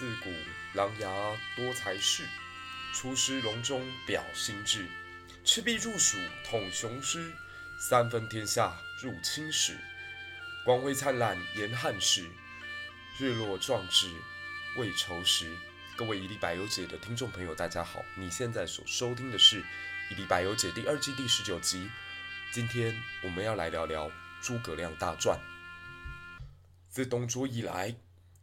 自古狼牙多才士，出师隆中表心志。赤壁入蜀统雄师，三分天下入青史。光辉灿烂延汉史，日落壮志未酬时。各位一粒百忧解的听众朋友，大家好！你现在所收听的是《一粒百忧解》第二季第十九集。今天我们要来聊聊诸葛亮大传。自董卓以来，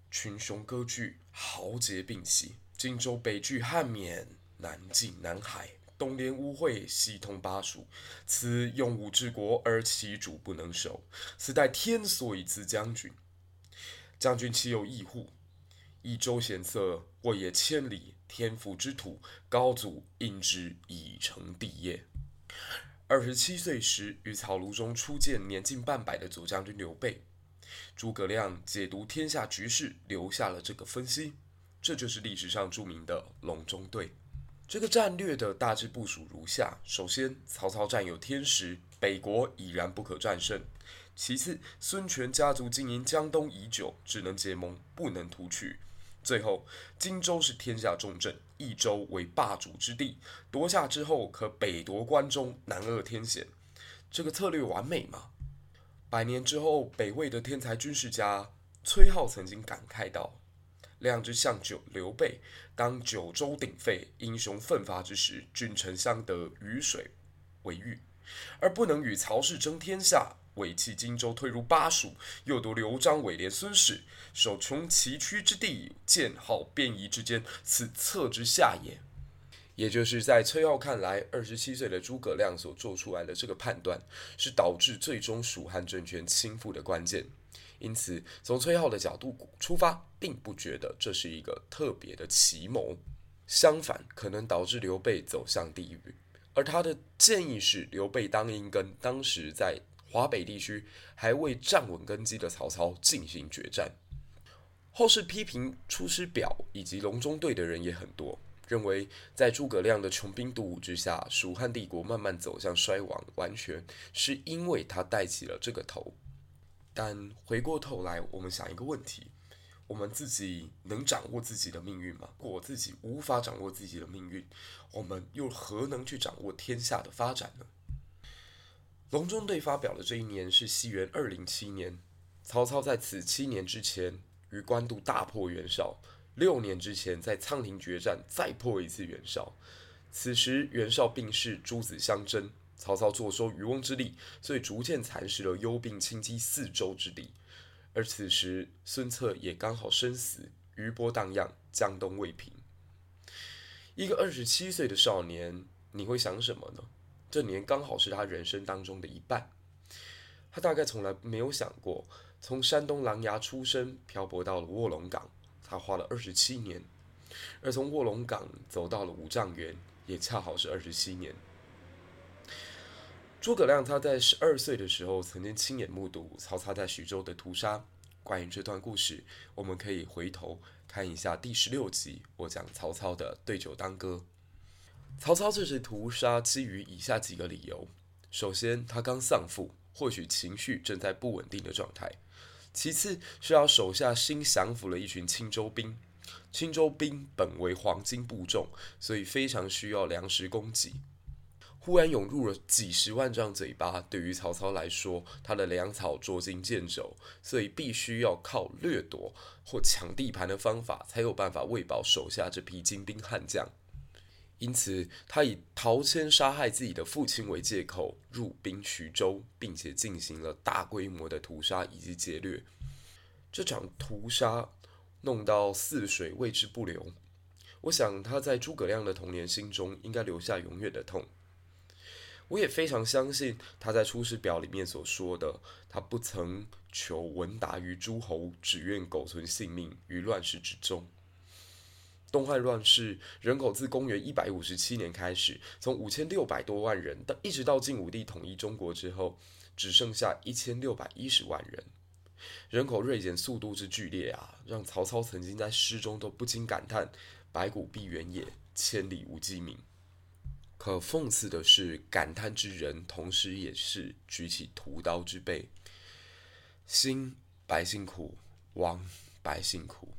群雄割据，豪杰并起，荆州北据汉沔，南进南海，东连吴会，西通巴蜀。此用武之国，而其主不能守。此待天所以赐将军。将军岂有异乎？益州险塞，沃野千里，天府之土，高祖因之以成帝业。二十七岁时，于草庐中初见年近半百的左将军刘备。诸葛亮解读天下局势，留下了这个分析，这就是历史上著名的隆中对。这个战略的大致部署如下：首先，曹操占有天时，北国已然不可战胜；其次，孙权家族经营江东已久，只能结盟，不能图取。最后，荆州是天下重镇，益州为霸主之地，夺下之后可北夺关中，南扼天险。这个策略完美吗？百年之后，北魏的天才军事家崔颢曾经感慨道：“亮之相九刘备，当九州鼎沸，英雄奋发之时，君臣相得，鱼水为玉，而不能与曹氏争天下。”委弃荆州，退入巴蜀，又夺刘璋、尾连、孙氏，守穷崎岖之地，建号便夷之间，此策之下也。也就是在崔浩看来，二十七岁的诸葛亮所做出来的这个判断，是导致最终蜀汉政权倾覆的关键。因此，从崔浩的角度出发，并不觉得这是一个特别的奇谋，相反，可能导致刘备走向地狱。而他的建议是，刘备当应跟当时在华北地区还未站稳根基的曹操进行决战。后世批评《出师表》以及《隆中对》的人也很多，认为在诸葛亮的穷兵黩武之下，蜀汉帝国慢慢走向衰亡，完全是因为他带起了这个头。但回过头来，我们想一个问题：我们自己能掌握自己的命运吗？如果自己无法掌握自己的命运，我们又何能去掌握天下的发展呢？隆中对发表的这一年是西元二零七年，曹操在此七年之前于官渡大破袁绍，六年之前在仓亭决战再破一次袁绍。此时袁绍病逝，诸子相争，曹操坐收渔翁之利，所以逐渐蚕食了幽并轻击四州之地。而此时孙策也刚好身死，余波荡漾，江东未平。一个二十七岁的少年，你会想什么呢？这年刚好是他人生当中的一半，他大概从来没有想过，从山东琅琊出生，漂泊到了卧龙岗，他花了二十七年；而从卧龙岗走到了五丈原，也恰好是二十七年。诸葛亮他在十二岁的时候，曾经亲眼目睹曹操在徐州的屠杀。关于这段故事，我们可以回头看一下第十六集，我讲曹操的对酒当歌。曹操这次屠杀基于以下几个理由：首先，他刚丧父，或许情绪正在不稳定的状态；其次，是要手下新降服了一群青州兵，青州兵本为黄金部众，所以非常需要粮食供给。忽然涌入了几十万张嘴巴，对于曹操来说，他的粮草捉襟见肘，所以必须要靠掠夺或抢地盘的方法，才有办法喂饱手下这批精兵悍将。因此，他以陶谦杀害自己的父亲为借口，入兵徐州，并且进行了大规模的屠杀以及劫掠。这场屠杀弄到泗水为之不留，我想他在诸葛亮的童年心中应该留下永远的痛。我也非常相信他在《出师表》里面所说的，他不曾求闻达于诸侯，只愿苟存性命于乱世之中。东汉乱世，人口自公元一百五十七年开始，从五千六百多万人，到一直到晋武帝统一中国之后，只剩下一千六百一十万人。人口锐减速度之剧烈啊，让曹操曾经在诗中都不禁感叹：“白骨蔽原野，千里无鸡鸣。”可讽刺的是，感叹之人，同时也是举起屠刀之辈。兴百姓苦，亡百姓苦。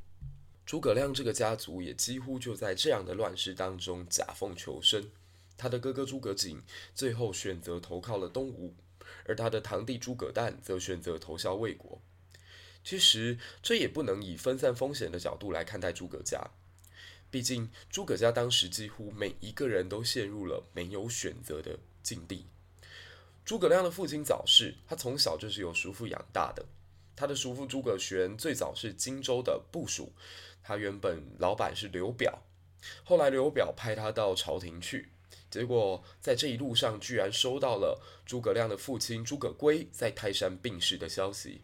诸葛亮这个家族也几乎就在这样的乱世当中夹缝求生。他的哥哥诸葛瑾最后选择投靠了东吴，而他的堂弟诸葛诞则选择投效魏国。其实，这也不能以分散风险的角度来看待诸葛家。毕竟，诸葛家当时几乎每一个人都陷入了没有选择的境地。诸葛亮的父亲早逝，他从小就是由叔父养大的。他的叔父诸葛玄最早是荆州的部属，他原本老板是刘表，后来刘表派他到朝廷去。结果在这一路上，居然收到了诸葛亮的父亲诸葛圭在泰山病逝的消息。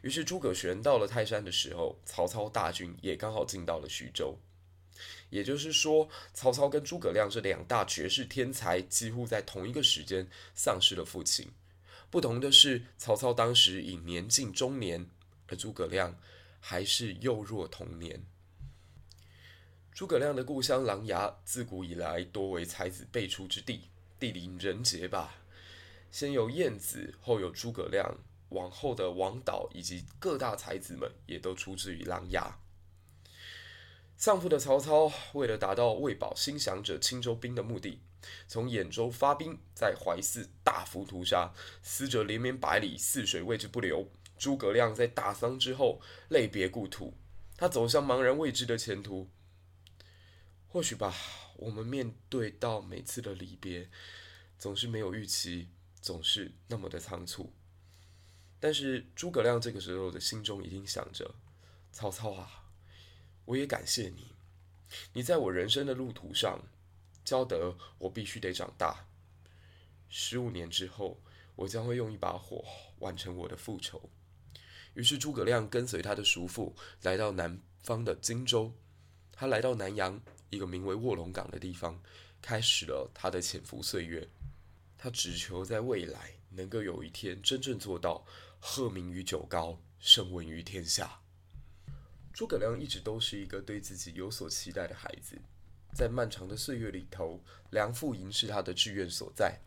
于是诸葛玄到了泰山的时候，曹操大军也刚好进到了徐州。也就是说，曹操跟诸葛亮这两大绝世天才，几乎在同一个时间丧失了父亲。不同的是，曹操当时已年近中年，而诸葛亮还是幼弱童年。诸葛亮的故乡琅琊，自古以来多为才子辈出之地，地灵人杰吧。先有晏子，后有诸葛亮，往后的王导以及各大才子们，也都出自于琅琊。丧父的曹操，为了达到为保心降者青州兵的目的，从兖州发兵，在淮泗大幅屠杀，死者连绵百里，泗水为之不流。诸葛亮在大丧之后，泪别故土，他走向茫然未知的前途。或许吧，我们面对到每次的离别，总是没有预期，总是那么的仓促。但是诸葛亮这个时候的心中一定想着：曹操啊，我也感谢你，你在我人生的路途上教得我必须得长大。十五年之后，我将会用一把火完成我的复仇。于是诸葛亮跟随他的叔父来到南方的荆州，他来到南阳。一个名为卧龙岗的地方，开始了他的潜伏岁月。他只求在未来能够有一天真正做到鹤鸣于九皋，声闻于天下。诸葛亮一直都是一个对自己有所期待的孩子，在漫长的岁月里头，梁父吟是他的志愿所在。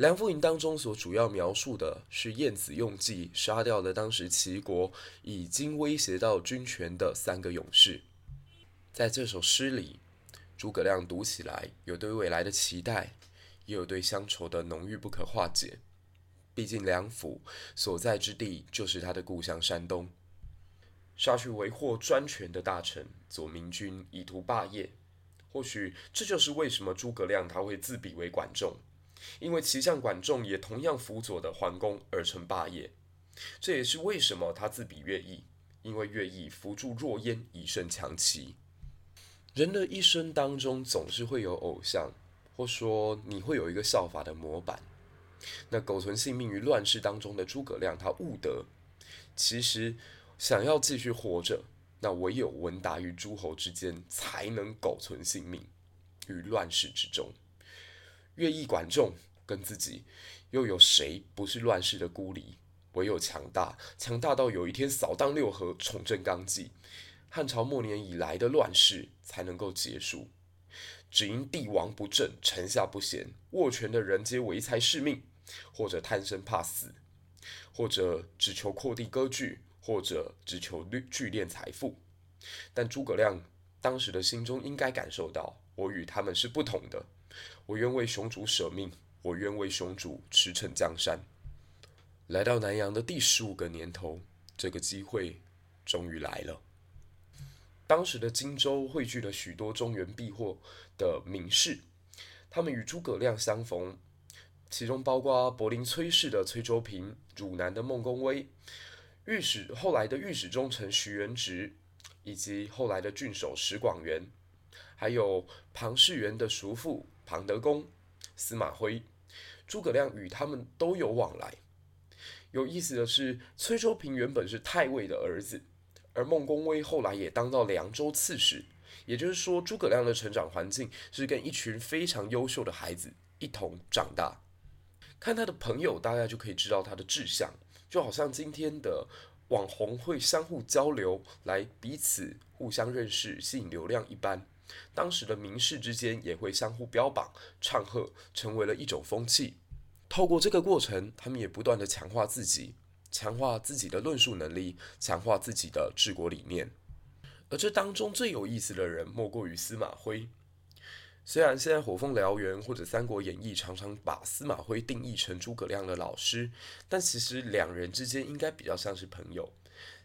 梁父吟当中所主要描述的是晏子用计杀掉了当时齐国已经威胁到军权的三个勇士。在这首诗里，诸葛亮读起来有对未来的期待，也有对乡愁的浓郁不可化解。毕竟梁府所在之地就是他的故乡山东，杀去为祸专权的大臣左明君，以图霸业。或许这就是为什么诸葛亮他会自比为管仲，因为骑将管仲也同样辅佐的桓公而成霸业。这也是为什么他自比乐毅，因为乐毅扶助弱燕以胜强齐。人的一生当中，总是会有偶像，或说你会有一个效法的模板。那苟存性命于乱世当中的诸葛亮，他悟得，其实想要继续活着，那唯有闻达于诸侯之间，才能苟存性命于乱世之中。乐毅、管仲跟自己，又有谁不是乱世的孤离？唯有强大，强大到有一天扫荡六合，重振纲纪。汉朝末年以来的乱世才能够结束，只因帝王不正，臣下不贤，握权的人皆唯财是命，或者贪生怕死，或者只求扩地割据，或者只求聚敛财富。但诸葛亮当时的心中应该感受到，我与他们是不同的。我愿为雄主舍命，我愿为雄主驰骋江山。来到南阳的第十五个年头，这个机会终于来了。当时的荆州汇聚了许多中原避祸的名士，他们与诸葛亮相逢，其中包括柏林崔氏的崔州平、汝南的孟公威、御史后来的御史中丞徐元直，以及后来的郡守石广元，还有庞士元的叔父庞德公、司马徽，诸葛亮与他们都有往来。有意思的是，崔州平原本是太尉的儿子。而孟公威后来也当到凉州刺史，也就是说，诸葛亮的成长环境是跟一群非常优秀的孩子一同长大。看他的朋友，大概就可以知道他的志向，就好像今天的网红会相互交流，来彼此互相认识，吸引流量一般。当时的名士之间也会相互标榜、唱和，成为了一种风气。透过这个过程，他们也不断地强化自己。强化自己的论述能力，强化自己的治国理念。而这当中最有意思的人，莫过于司马徽。虽然现在《火凤燎原》或者《三国演义》常常把司马徽定义成诸葛亮的老师，但其实两人之间应该比较像是朋友。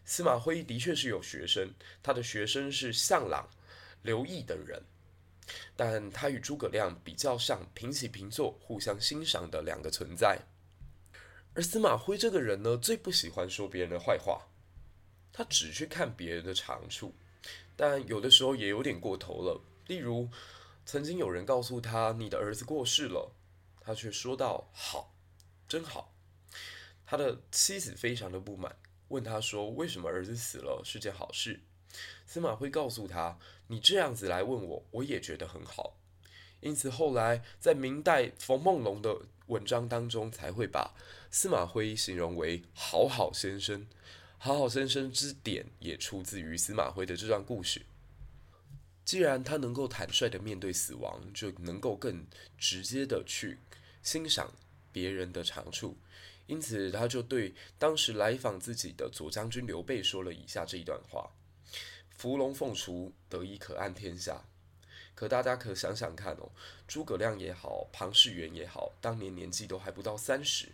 司马徽的确是有学生，他的学生是项朗、刘毅等人，但他与诸葛亮比较像平起平坐、互相欣赏的两个存在。而司马徽这个人呢，最不喜欢说别人的坏话，他只去看别人的长处，但有的时候也有点过头了。例如，曾经有人告诉他：“你的儿子过世了。”他却说道：“好，真好。”他的妻子非常的不满，问他说：“为什么儿子死了是件好事？”司马徽告诉他：“你这样子来问我，我也觉得很好。”因此，后来在明代冯梦龙的文章当中，才会把司马徽形容为“好好先生”。好好先生之典也出自于司马徽的这段故事。既然他能够坦率的面对死亡，就能够更直接的去欣赏别人的长处，因此他就对当时来访自己的左将军刘备说了以下这一段话：“伏龙凤雏，得一可安天下。”可大家可想想看哦，诸葛亮也好，庞士元也好，当年年纪都还不到三十，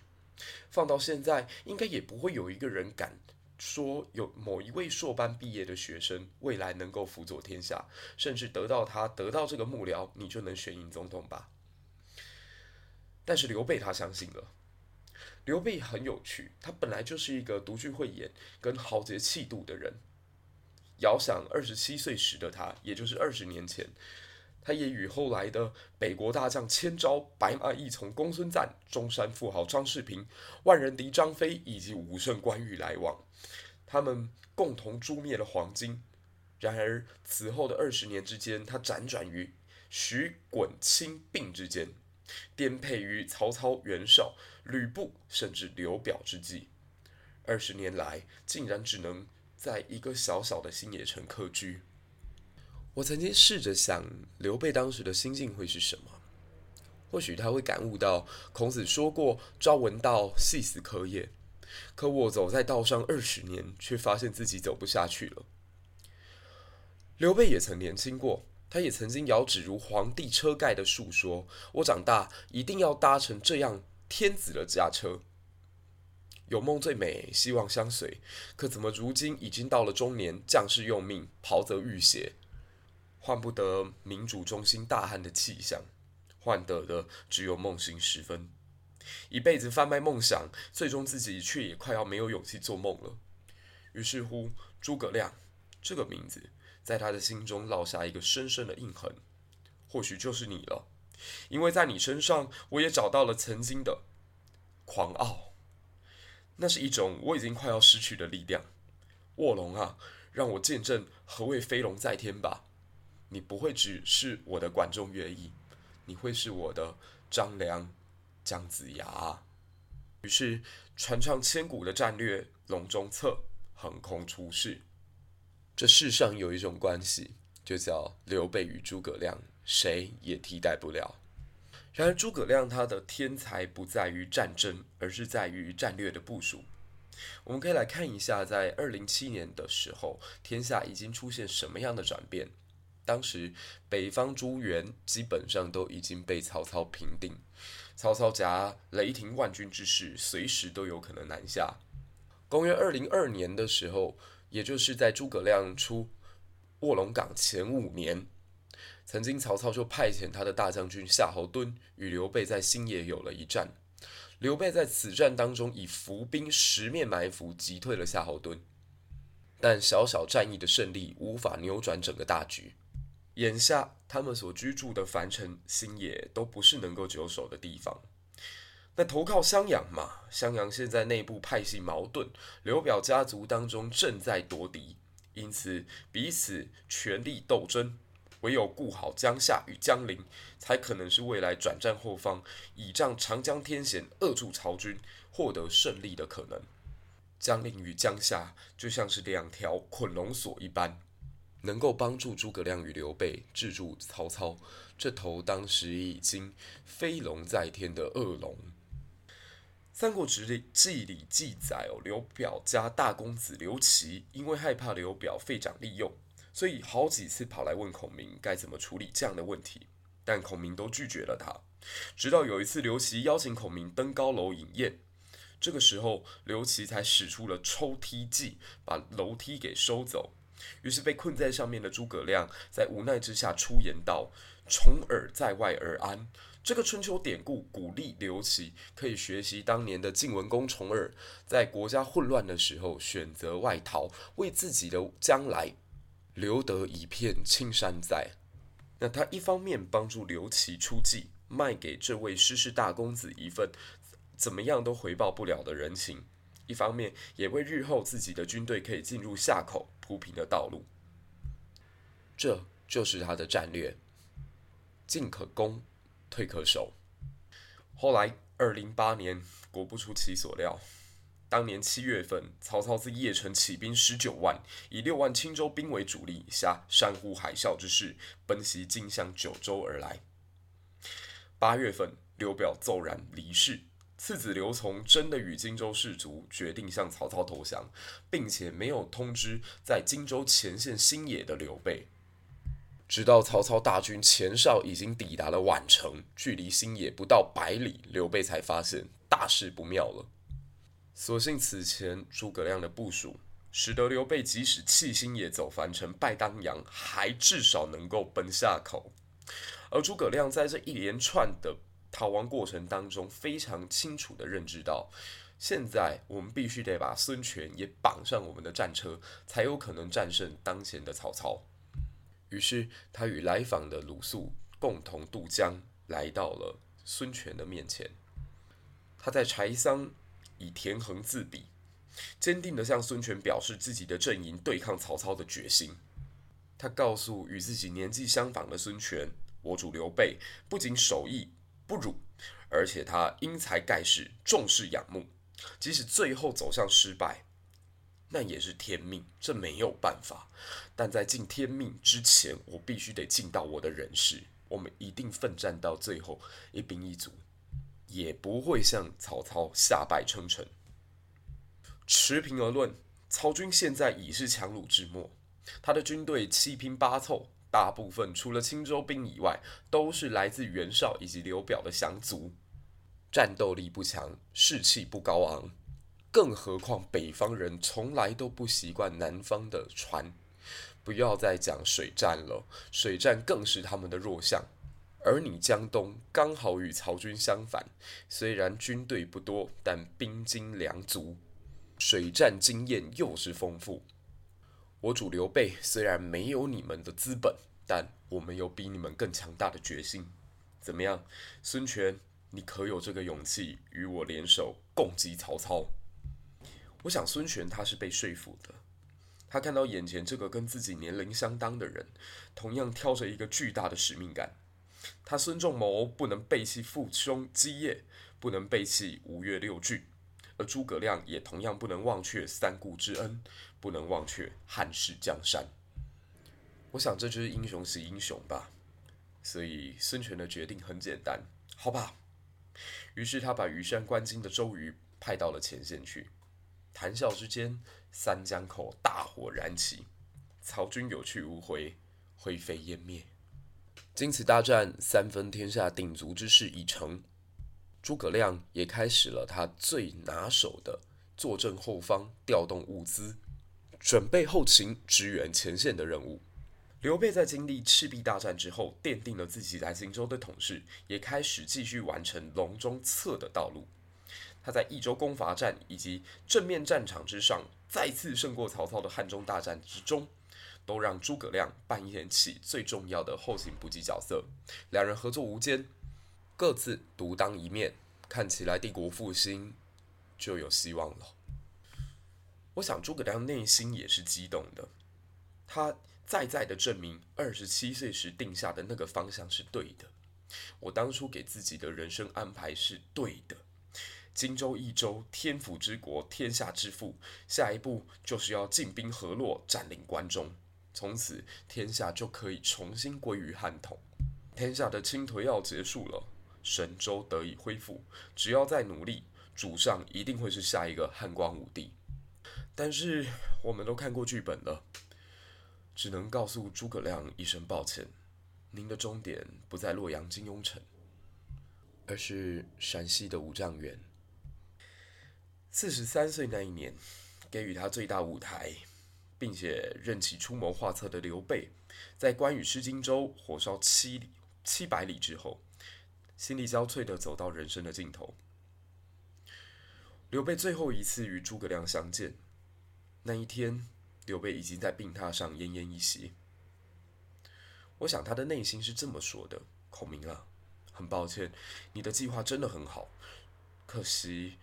放到现在，应该也不会有一个人敢。说有某一位硕班毕业的学生未来能够辅佐天下，甚至得到他得到这个幕僚，你就能选赢总统吧？但是刘备他相信了。刘备很有趣，他本来就是一个独具慧眼跟豪杰气度的人。遥想二十七岁时的他，也就是二十年前，他也与后来的北国大将千招、白马义从公孙瓒、中山富豪张世平、万人敌张飞以及武圣关羽来往。他们共同诛灭了黄巾，然而此后的二十年之间，他辗转于徐、衮、钦、并之间，颠沛于曹操、袁绍、吕布甚至刘表之际。二十年来，竟然只能在一个小小的新野城客居。我曾经试着想，刘备当时的心境会是什么？或许他会感悟到孔子说过：“朝闻道，夕死可也。”可我走在道上二十年，却发现自己走不下去了。刘备也曾年轻过，他也曾经遥指如皇帝车盖的述说：“我长大一定要搭乘这样天子的驾车。”有梦最美，希望相随。可怎么如今已经到了中年，将士用命，袍泽浴血，换不得民主中心大汉的气象，换得的只有梦醒时分。一辈子贩卖梦想，最终自己却也快要没有勇气做梦了。于是乎，诸葛亮这个名字在他的心中烙下一个深深的印痕。或许就是你了，因为在你身上，我也找到了曾经的狂傲。那是一种我已经快要失去的力量。卧龙啊，让我见证何谓飞龙在天吧。你不会只是我的管仲乐毅，你会是我的张良。姜子牙，于是传唱千古的战略隆中策横空出世。这世上有一种关系，就叫刘备与诸葛亮，谁也替代不了。然而诸葛亮他的天才不在于战争，而是在于战略的部署。我们可以来看一下，在二零七年的时候，天下已经出现什么样的转变？当时北方诸元基本上都已经被曹操平定。曹操夹雷霆万钧之势，随时都有可能南下。公元二零二年的时候，也就是在诸葛亮出卧龙岗前五年，曾经曹操就派遣他的大将军夏侯惇与刘备在新野有了一战。刘备在此战当中以伏兵十面埋伏击退了夏侯惇，但小小战役的胜利无法扭转整个大局。眼下，他们所居住的樊城、新野都不是能够久守的地方。那投靠襄阳嘛，襄阳现在内部派系矛盾，刘表家族当中正在夺嫡，因此彼此权力斗争。唯有顾好江夏与江陵，才可能是未来转战后方，倚仗长江天险扼住曹军，获得胜利的可能。江陵与江夏就像是两条捆龙索一般。能够帮助诸葛亮与刘备制住曹操，这头当时已经飞龙在天的恶龙。《三国志》里记里记载哦，刘表家大公子刘琦因为害怕刘表废长立幼，所以好几次跑来问孔明该怎么处理这样的问题，但孔明都拒绝了他。直到有一次刘琦邀请孔明登高楼饮宴，这个时候刘琦才使出了抽梯计，把楼梯给收走。于是被困在上面的诸葛亮在无奈之下出言道：“重耳在外而安。”这个春秋典故鼓励刘琦可以学习当年的晋文公重耳，在国家混乱的时候选择外逃，为自己的将来留得一片青山在。那他一方面帮助刘琦出计，卖给这位诗诗大公子一份怎么样都回报不了的人情，一方面也为日后自己的军队可以进入夏口铺平了道路。这就是他的战略：进可攻。退可守。后来，二零八年，果不出其所料，当年七月份，曹操自邺城起兵十九万，以六万青州兵为主力，下山呼海啸之势，奔袭荆襄九州而来。八月份，刘表骤然离世，次子刘琮真的与荆州士卒决定向曹操投降，并且没有通知在荆州前线新野的刘备。直到曹操大军前哨已经抵达了宛城，距离新野不到百里，刘备才发现大事不妙了。所幸此前诸葛亮的部署，使得刘备即使弃新野走樊城败当阳，还至少能够奔下口。而诸葛亮在这一连串的逃亡过程当中，非常清楚的认知到，现在我们必须得把孙权也绑上我们的战车，才有可能战胜当前的曹操。于是，他与来访的鲁肃共同渡江，来到了孙权的面前。他在柴桑以田横自比，坚定地向孙权表示自己的阵营对抗曹操的决心。他告诉与自己年纪相仿的孙权：“我主刘备不仅手艺不辱，而且他英才盖世，重视仰慕。即使最后走向失败。”那也是天命，这没有办法。但在尽天命之前，我必须得尽到我的人事。我们一定奋战到最后，一兵一卒，也不会向曹操下败称臣。持平而论，曹军现在已是强弩之末，他的军队七拼八凑，大部分除了青州兵以外，都是来自袁绍以及刘表的降卒，战斗力不强，士气不高昂。更何况北方人从来都不习惯南方的船，不要再讲水战了，水战更是他们的弱项。而你江东刚好与曹军相反，虽然军队不多，但兵精粮足，水战经验又是丰富。我主刘备虽然没有你们的资本，但我们有比你们更强大的决心。怎么样，孙权，你可有这个勇气与我联手共击曹操？我想孙权他是被说服的，他看到眼前这个跟自己年龄相当的人，同样挑着一个巨大的使命感。他孙仲谋不能背弃父兄基业，不能背弃吴越六郡，而诸葛亮也同样不能忘却三顾之恩，不能忘却汉室江山。我想这就是英雄惜英雄吧。所以孙权的决定很简单，好吧。于是他把羽扇纶巾的周瑜派到了前线去。谈笑之间，三江口大火燃起，曹军有去无回，灰飞烟灭。经此大战，三分天下鼎足之势已成。诸葛亮也开始了他最拿手的坐镇后方、调动物资、准备后勤、支援前线的任务。刘备在经历赤壁大战之后，奠定了自己在荆州的统治，也开始继续完成隆中策的道路。他在益州攻伐战以及正面战场之上再次胜过曹操的汉中大战之中，都让诸葛亮扮演起最重要的后勤补给角色。两人合作无间，各自独当一面，看起来帝国复兴就有希望了。我想诸葛亮内心也是激动的，他再再的证明二十七岁时定下的那个方向是对的。我当初给自己的人生安排是对的。荆州、益州，天府之国，天下之父。下一步就是要进兵河洛，占领关中，从此天下就可以重新归于汉统。天下的倾颓要结束了，神州得以恢复。只要再努力，主上一定会是下一个汉光武帝。但是我们都看过剧本了，只能告诉诸葛亮一声抱歉，您的终点不在洛阳金庸城，而是陕西的五丈原。四十三岁那一年，给予他最大舞台，并且任其出谋划策的刘备，在关羽失荆州火烧七里七百里之后，心力交瘁的走到人生的尽头。刘备最后一次与诸葛亮相见，那一天，刘备已经在病榻上奄奄一息。我想他的内心是这么说的：“孔明啊，很抱歉，你的计划真的很好，可惜。”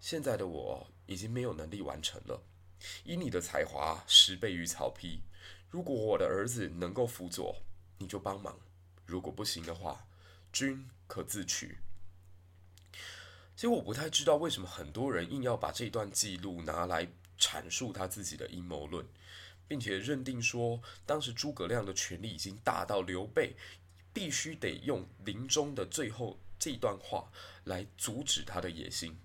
现在的我已经没有能力完成了。以你的才华，十倍于曹丕。如果我的儿子能够辅佐，你就帮忙；如果不行的话，君可自取。其实我不太知道为什么很多人硬要把这段记录拿来阐述他自己的阴谋论，并且认定说，当时诸葛亮的权力已经大到刘备必须得用临终的最后这段话来阻止他的野心。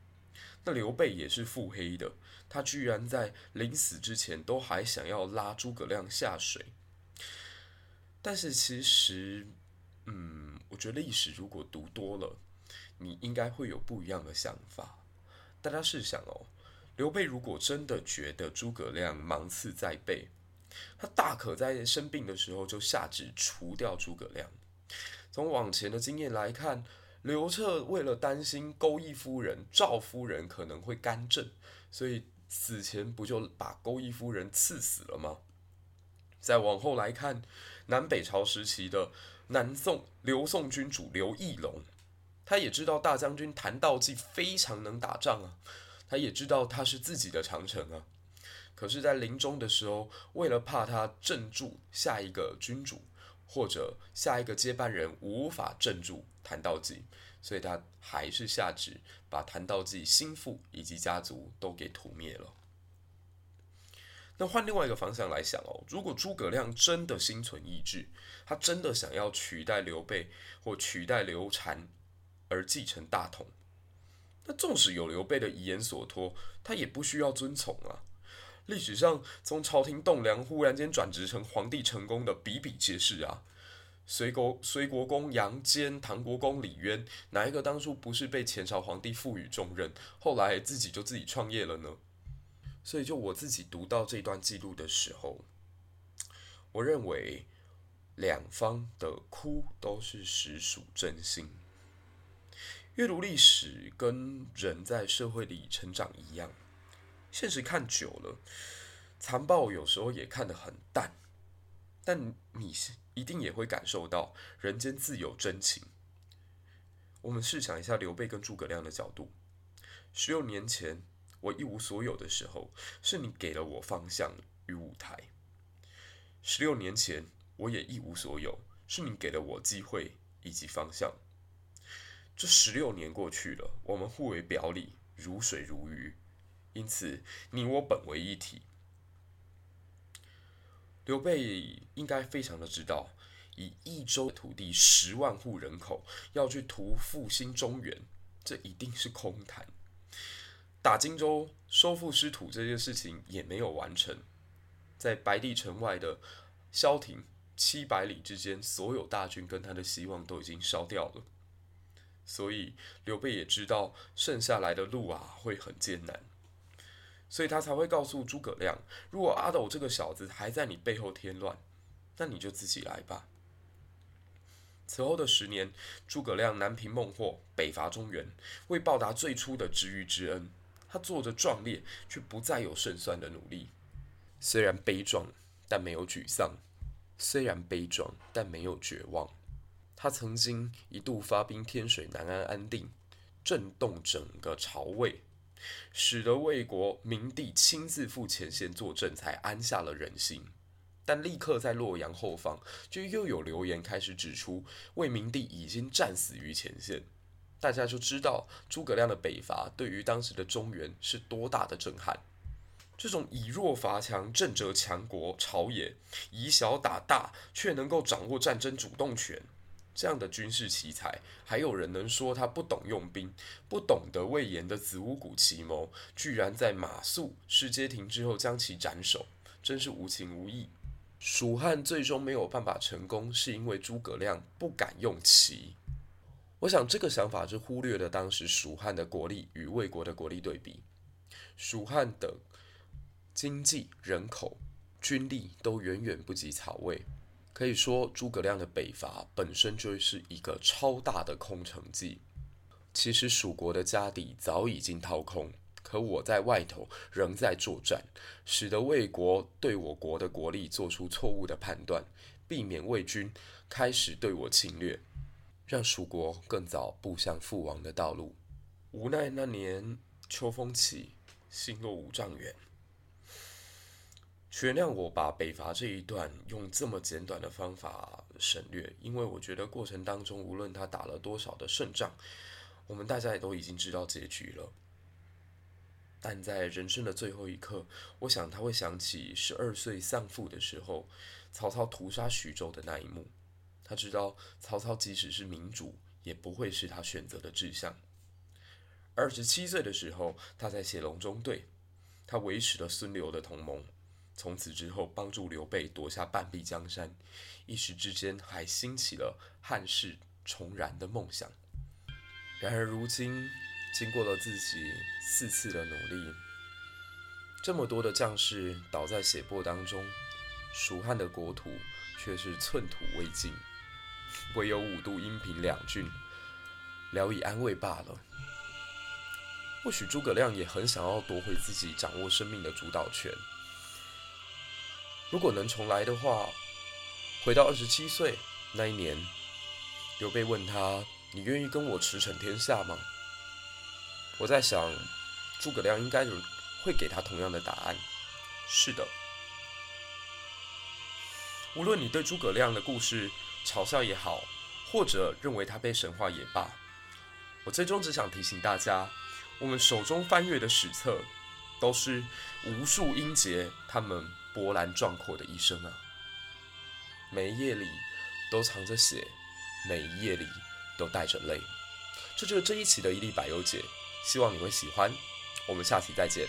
那刘备也是腹黑的，他居然在临死之前都还想要拉诸葛亮下水。但是其实，嗯，我觉得历史如果读多了，你应该会有不一样的想法。大家试想哦，刘备如果真的觉得诸葛亮芒刺在背，他大可在生病的时候就下旨除掉诸葛亮。从往前的经验来看。刘彻为了担心勾弋夫人赵夫人可能会干政，所以死前不就把勾弋夫人赐死了吗？再往后来看，南北朝时期的南宋刘宋君主刘义隆，他也知道大将军谭道济非常能打仗啊，他也知道他是自己的长城啊，可是，在临终的时候，为了怕他镇住下一个君主。或者下一个接班人无法镇住谭道济，所以他还是下旨把谭道济心腹以及家族都给屠灭了。那换另外一个方向来想哦，如果诸葛亮真的心存意志，他真的想要取代刘备或取代刘禅而继承大统，那纵使有刘备的遗言所托，他也不需要遵从啊。历史上，从朝廷栋梁忽然间转职成皇帝成功的比比皆是啊。隋国隋国公杨坚、唐国公李渊，哪一个当初不是被前朝皇帝赋予重任，后来自己就自己创业了呢？所以，就我自己读到这段记录的时候，我认为两方的哭都是实属真心。阅读历史跟人在社会里成长一样。现实看久了，残暴有时候也看得很淡，但你一定也会感受到人间自有真情。我们试想一下刘备跟诸葛亮的角度：十六年前我一无所有的时候，是你给了我方向与舞台；十六年前我也一无所有，是你给了我机会以及方向。这十六年过去了，我们互为表里，如水如鱼。因此，你我本为一体。刘备应该非常的知道，以益州土地十万户人口要去图复兴中原，这一定是空谈。打荆州、收复失土这件事情也没有完成，在白帝城外的萧亭七百里之间，所有大军跟他的希望都已经烧掉了。所以，刘备也知道剩下来的路啊会很艰难。所以他才会告诉诸葛亮：“如果阿斗这个小子还在你背后添乱，那你就自己来吧。”此后的十年，诸葛亮南平孟获，北伐中原，为报答最初的知遇之恩，他做着壮烈却不再有胜算的努力。虽然悲壮，但没有沮丧；虽然悲壮，但没有绝望。他曾经一度发兵天水、南安、安定，震动整个曹魏。使得魏国明帝亲自赴前线坐镇，才安下了人心。但立刻在洛阳后方，就又有流言开始指出，魏明帝已经战死于前线。大家就知道诸葛亮的北伐对于当时的中原是多大的震撼。这种以弱伐强、震慑强国朝野，以小打大，却能够掌握战争主动权。这样的军事奇才，还有人能说他不懂用兵，不懂得魏延的子午谷奇谋，居然在马谡、失街亭之后将其斩首，真是无情无义。蜀汉最终没有办法成功，是因为诸葛亮不敢用奇。我想这个想法是忽略了当时蜀汉的国力与魏国的国力对比。蜀汉的经济、人口、军力都远远不及曹魏，可以说诸葛亮的北伐本身就是一个超大的空城计。其实蜀国的家底早已经掏空。可我在外头仍在作战，使得魏国对我国的国力做出错误的判断，避免魏军开始对我侵略，让蜀国更早步向覆亡的道路。无奈那年秋风起，星落五丈原。原谅我把北伐这一段用这么简短的方法省略，因为我觉得过程当中无论他打了多少的胜仗，我们大家也都已经知道结局了。但在人生的最后一刻，我想他会想起十二岁丧父的时候，曹操屠杀徐州的那一幕。他知道曹操即使是明主，也不会是他选择的志向。二十七岁的时候，他在写隆中对，他维持了孙刘的同盟，从此之后帮助刘备夺下半壁江山，一时之间还兴起了汉室重燃的梦想。然而如今，经过了自己四次的努力，这么多的将士倒在血泊当中，蜀汉的国土却是寸土未进，唯有五都、阴平两郡聊以安慰罢了。或许诸葛亮也很想要夺回自己掌握生命的主导权。如果能重来的话，回到二十七岁那一年，刘备问他：“你愿意跟我驰骋天下吗？”我在想，诸葛亮应该会给他同样的答案。是的，无论你对诸葛亮的故事嘲笑也好，或者认为他被神化也罢，我最终只想提醒大家，我们手中翻阅的史册，都是无数英杰他们波澜壮阔的一生啊！每一页里都藏着血，每一页里都带着泪。这就是这一期的一粒百忧解。希望你会喜欢，我们下期再见。